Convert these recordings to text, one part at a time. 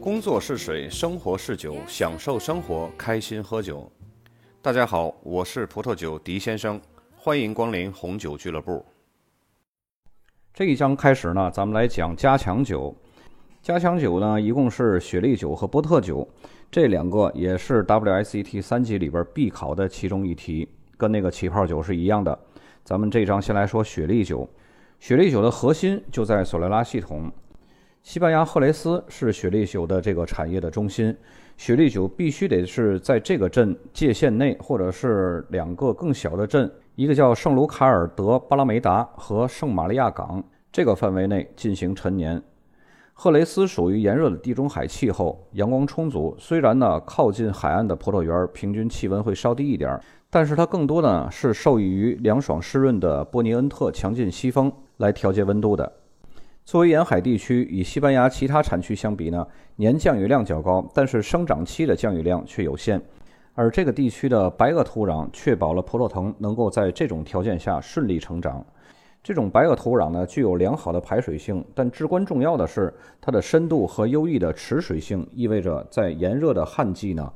工作是水，生活是酒，享受生活，开心喝酒。大家好，我是葡萄酒狄先生，欢迎光临红酒俱乐部。这一章开始呢，咱们来讲加强酒。加强酒呢，一共是雪莉酒和波特酒，这两个也是 WSET 三级里边必考的其中一题，跟那个起泡酒是一样的。咱们这一章先来说雪莉酒。雪莉酒的核心就在索雷拉系统。西班牙赫雷斯是雪莉酒的这个产业的中心，雪莉酒必须得是在这个镇界限内，或者是两个更小的镇，一个叫圣卢卡尔德巴拉梅达和圣玛利亚港这个范围内进行陈年。赫雷斯属于炎热的地中海气候，阳光充足。虽然呢靠近海岸的葡萄园平均气温会稍低一点，但是它更多的是受益于凉爽湿润的波尼恩特强劲西风来调节温度的。作为沿海地区，与西班牙其他产区相比呢，年降雨量较高，但是生长期的降雨量却有限。而这个地区的白垩土壤确保了葡萄藤能够在这种条件下顺利成长。这种白垩土壤呢，具有良好的排水性，但至关重要的是它的深度和优异的持水性，意味着在炎热的旱季呢，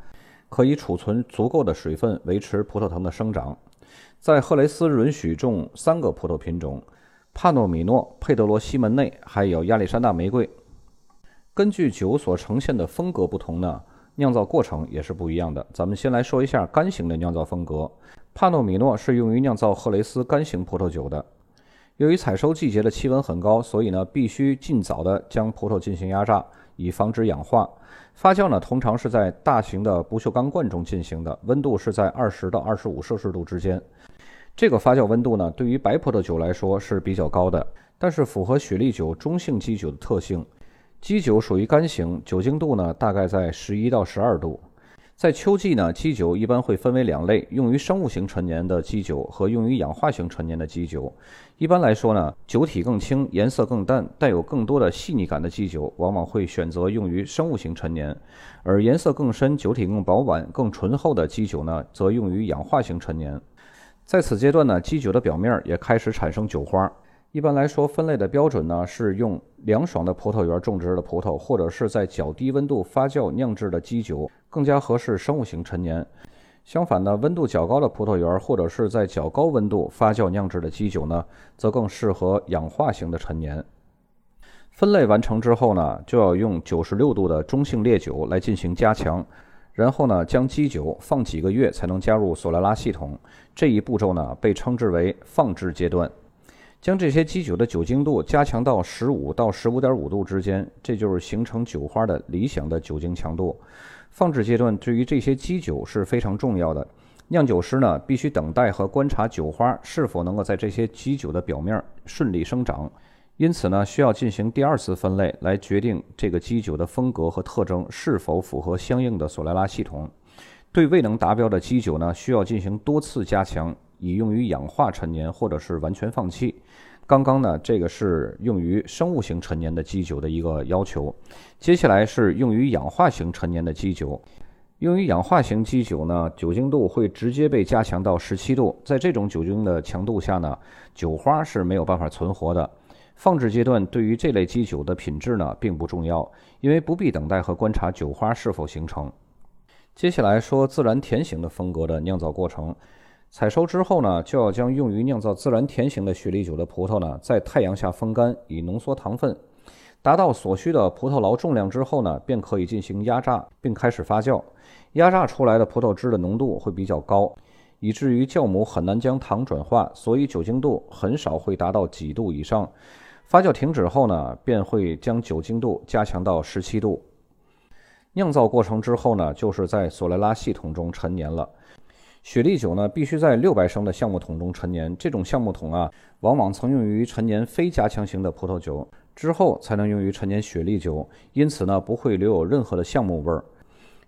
可以储存足够的水分，维持葡萄藤的生长。在赫雷斯允许种三个葡萄品种。帕诺米诺、佩德罗西门内，还有亚历山大玫瑰。根据酒所呈现的风格不同呢，酿造过程也是不一样的。咱们先来说一下干型的酿造风格。帕诺米诺是用于酿造赫雷斯干型葡萄酒的。由于采收季节的气温很高，所以呢必须尽早的将葡萄进行压榨，以防止氧化。发酵呢通常是在大型的不锈钢罐中进行的，温度是在二十到二十五摄氏度之间。这个发酵温度呢，对于白葡萄酒来说是比较高的，但是符合雪莉酒中性基酒的特性。基酒属于干型，酒精度呢大概在十一到十二度。在秋季呢，基酒一般会分为两类：用于生物型陈年的基酒和用于氧化型陈年的基酒。一般来说呢，酒体更轻、颜色更淡、带有更多的细腻感的基酒，往往会选择用于生物型陈年；而颜色更深、酒体更饱满、更醇厚的基酒呢，则用于氧化型陈年。在此阶段呢，基酒的表面也开始产生酒花。一般来说，分类的标准呢是用凉爽的葡萄园种植的葡萄，或者是在较低温度发酵酿制的基酒，更加合适生物型陈年。相反呢，温度较高的葡萄园，或者是在较高温度发酵酿制的基酒呢，则更适合氧化型的陈年。分类完成之后呢，就要用九十六度的中性烈酒来进行加强。然后呢，将基酒放几个月才能加入索莱拉系统。这一步骤呢，被称之为放置阶段。将这些基酒的酒精度加强到十五到十五点五度之间，这就是形成酒花的理想的酒精强度。放置阶段对于这些基酒是非常重要的。酿酒师呢，必须等待和观察酒花是否能够在这些基酒的表面顺利生长。因此呢，需要进行第二次分类，来决定这个基酒的风格和特征是否符合相应的索莱拉系统。对未能达标的基酒呢，需要进行多次加强，以用于氧化陈年，或者是完全放弃。刚刚呢，这个是用于生物型陈年的基酒的一个要求。接下来是用于氧化型陈年的基酒。用于氧化型基酒呢，酒精度会直接被加强到十七度。在这种酒精的强度下呢，酒花是没有办法存活的。放置阶段对于这类基酒的品质呢并不重要，因为不必等待和观察酒花是否形成。接下来说自然甜型的风格的酿造过程。采收之后呢，就要将用于酿造自然甜型的雪莉酒的葡萄呢，在太阳下风干，以浓缩糖分，达到所需的葡萄劳重量之后呢，便可以进行压榨，并开始发酵。压榨出来的葡萄汁的浓度会比较高。以至于酵母很难将糖转化，所以酒精度很少会达到几度以上。发酵停止后呢，便会将酒精度加强到十七度。酿造过程之后呢，就是在索莱拉系统中陈年了。雪莉酒呢，必须在六百升的橡木桶中陈年。这种橡木桶啊，往往曾用于陈年非加强型的葡萄酒，之后才能用于陈年雪莉酒，因此呢，不会留有任何的橡木味儿。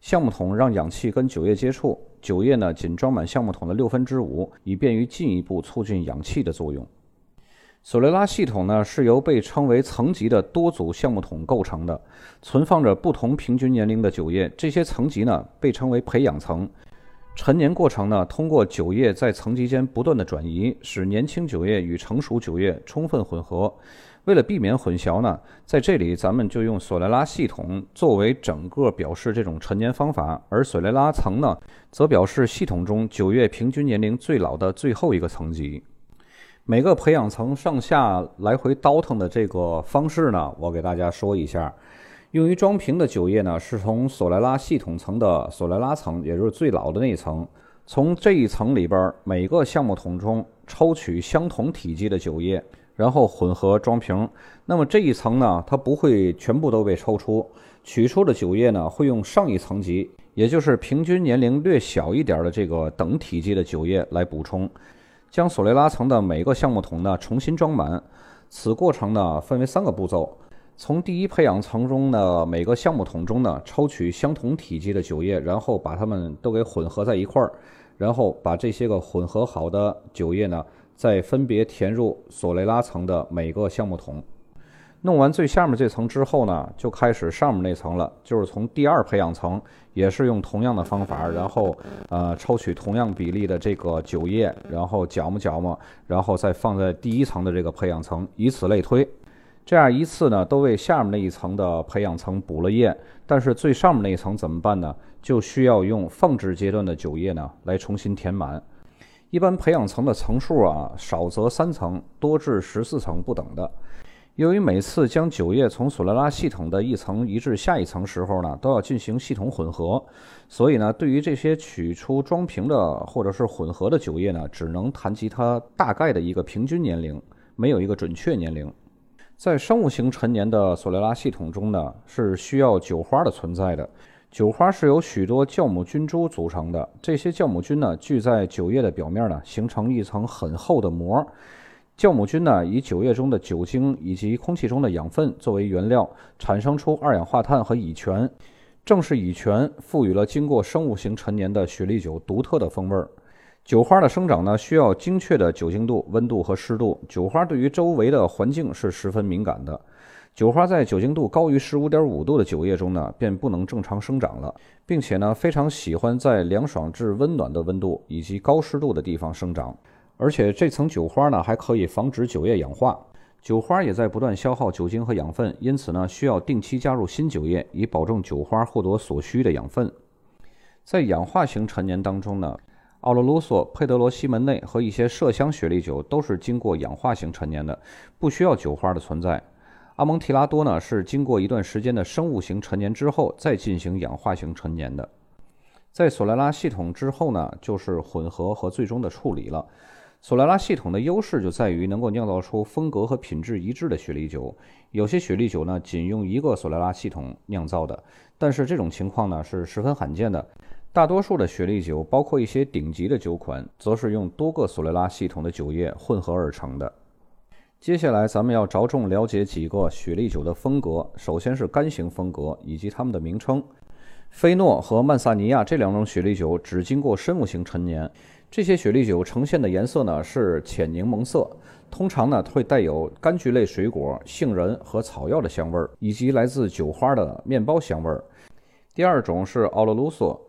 橡木桶让氧气跟酒液接触。酒液呢，仅装满橡木桶的六分之五，以便于进一步促进氧气的作用。索雷拉系统呢，是由被称为层级的多组橡木桶构成的，存放着不同平均年龄的酒液。这些层级呢，被称为培养层。陈年过程呢，通过酒液在层级间不断的转移，使年轻酒液与成熟酒液充分混合，为了避免混淆呢，在这里咱们就用索雷拉系统作为整个表示这种陈年方法，而索雷拉层呢，则表示系统中酒液平均年龄最老的最后一个层级。每个培养层上下来回倒腾的这个方式呢，我给大家说一下。用于装瓶的酒液呢，是从索莱拉系统层的索莱拉层，也就是最老的那一层，从这一层里边每个橡木桶中抽取相同体积的酒液，然后混合装瓶。那么这一层呢，它不会全部都被抽出，取出的酒液呢，会用上一层级，也就是平均年龄略小一点的这个等体积的酒液来补充，将索雷拉层的每个橡木桶呢重新装满。此过程呢，分为三个步骤。从第一培养层中的每个橡木桶中呢，抽取相同体积的酒液，然后把它们都给混合在一块儿，然后把这些个混合好的酒液呢，再分别填入索雷拉层的每个橡木桶。弄完最下面这层之后呢，就开始上面那层了，就是从第二培养层，也是用同样的方法，然后呃抽取同样比例的这个酒液，然后搅磨搅磨，然后再放在第一层的这个培养层，以此类推。这样一次呢，都为下面那一层的培养层补了液，但是最上面那一层怎么办呢？就需要用放置阶段的酒液呢来重新填满。一般培养层的层数啊，少则三层，多至十四层不等的。由于每次将酒液从索雷拉系统的一层移至下一层时候呢，都要进行系统混合，所以呢，对于这些取出装瓶的或者是混合的酒液呢，只能谈及它大概的一个平均年龄，没有一个准确年龄。在生物型陈年的索雷拉系统中呢，是需要酒花的存在的。酒花是由许多酵母菌株组成的，这些酵母菌呢聚在酒液的表面呢，形成一层很厚的膜。酵母菌呢以酒液中的酒精以及空气中的养分作为原料，产生出二氧化碳和乙醛。正是乙醛赋予了经过生物型陈年的雪莉酒独特的风味儿。酒花的生长呢，需要精确的酒精度、温度和湿度。酒花对于周围的环境是十分敏感的。酒花在酒精度高于十五点五度的酒液中呢，便不能正常生长了，并且呢，非常喜欢在凉爽至温暖的温度以及高湿度的地方生长。而且这层酒花呢，还可以防止酒液氧化。酒花也在不断消耗酒精和养分，因此呢，需要定期加入新酒液，以保证酒花获得所需的养分。在氧化型陈年当中呢。奥罗卢索、佩德罗西门内和一些麝香雪莉酒都是经过氧化型陈年的，不需要酒花的存在。阿蒙提拉多呢是经过一段时间的生物型陈年之后再进行氧化型陈年的。在索莱拉系统之后呢，就是混合和最终的处理了。索莱拉系统的优势就在于能够酿造出风格和品质一致的雪莉酒。有些雪莉酒呢仅用一个索莱拉系统酿造的，但是这种情况呢是十分罕见的。大多数的雪莉酒，包括一些顶级的酒款，则是用多个索雷拉系统的酒液混合而成的。接下来，咱们要着重了解几个雪莉酒的风格。首先是干型风格以及它们的名称。菲诺和曼萨尼亚这两种雪莉酒只经过生物型陈年，这些雪莉酒呈现的颜色呢是浅柠檬色，通常呢会带有柑橘类水果、杏仁和草药的香味儿，以及来自酒花的面包香味儿。第二种是奥罗卢索。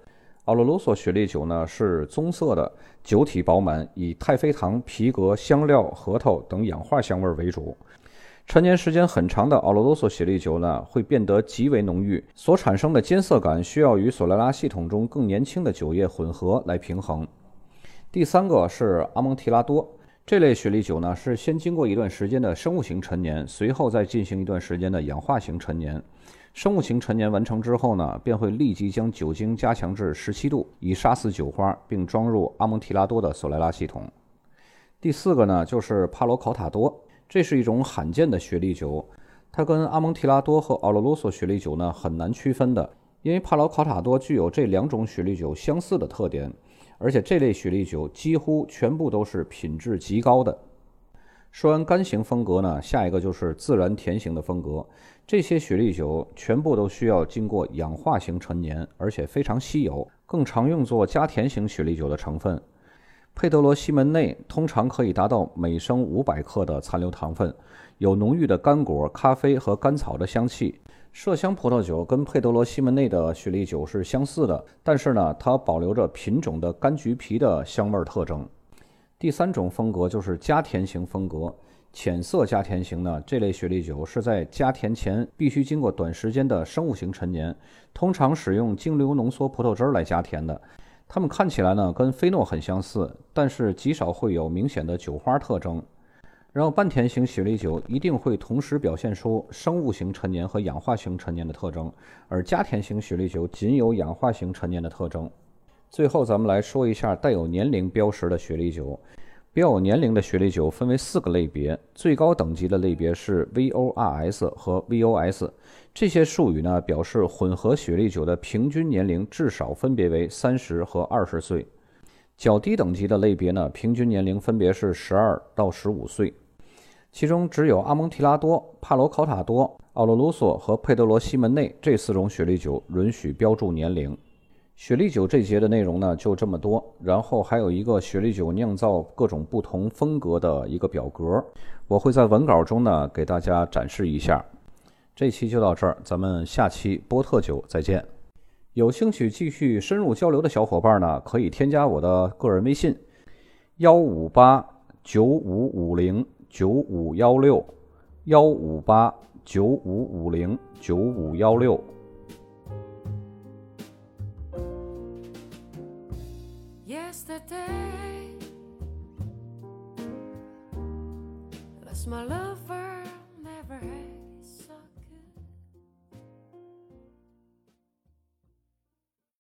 奥罗罗索雪莉酒呢是棕色的，酒体饱满，以太妃糖、皮革、香料、核桃等氧化香味儿为主。陈年时间很长的奥罗罗索雪莉酒呢会变得极为浓郁，所产生的金色感需要与索莱拉系统中更年轻的酒液混合来平衡。第三个是阿蒙提拉多这类雪莉酒呢是先经过一段时间的生物型陈年，随后再进行一段时间的氧化型陈年。生物型陈年完成之后呢，便会立即将酒精加强至十七度，以杀死酒花，并装入阿蒙提拉多的索莱拉系统。第四个呢，就是帕罗考塔多，这是一种罕见的雪莉酒，它跟阿蒙提拉多和奥罗罗索雪莉酒呢很难区分的，因为帕罗考塔多具有这两种雪莉酒相似的特点，而且这类雪莉酒几乎全部都是品质极高的。说完干型风格呢，下一个就是自然甜型的风格。这些雪莉酒全部都需要经过氧化型陈年，而且非常稀有，更常用作加甜型雪莉酒的成分。佩德罗西门内通常可以达到每升五百克的残留糖分，有浓郁的干果、咖啡和甘草的香气。麝香葡萄酒跟佩德罗西门内的雪莉酒是相似的，但是呢，它保留着品种的柑橘皮的香味特征。第三种风格就是加甜型风格。浅色加甜型呢，这类雪莉酒是在加甜前必须经过短时间的生物型陈年，通常使用精流浓缩葡萄汁儿来加甜的。它们看起来呢跟菲诺很相似，但是极少会有明显的酒花特征。然后半甜型雪莉酒一定会同时表现出生物型陈年和氧化型陈年的特征，而加甜型雪莉酒仅有氧化型陈年的特征。最后，咱们来说一下带有年龄标识的雪莉酒。标有年龄的雪莉酒分为四个类别，最高等级的类别是 VORS 和 VOS。这些术语呢，表示混合雪莉酒的平均年龄至少分别为三十和二十岁。较低等级的类别呢，平均年龄分别是十二到十五岁。其中只有阿蒙提拉多、帕罗考塔多、奥罗卢索和佩德罗西门内这四种雪莉酒允许标注年龄。雪莉酒这节的内容呢就这么多，然后还有一个雪莉酒酿造各种不同风格的一个表格，我会在文稿中呢给大家展示一下。这期就到这儿，咱们下期波特酒再见。有兴趣继续深入交流的小伙伴呢，可以添加我的个人微信：幺五八九五五零九五幺六，幺五八九五五零九五幺六。yesterday. Lost my love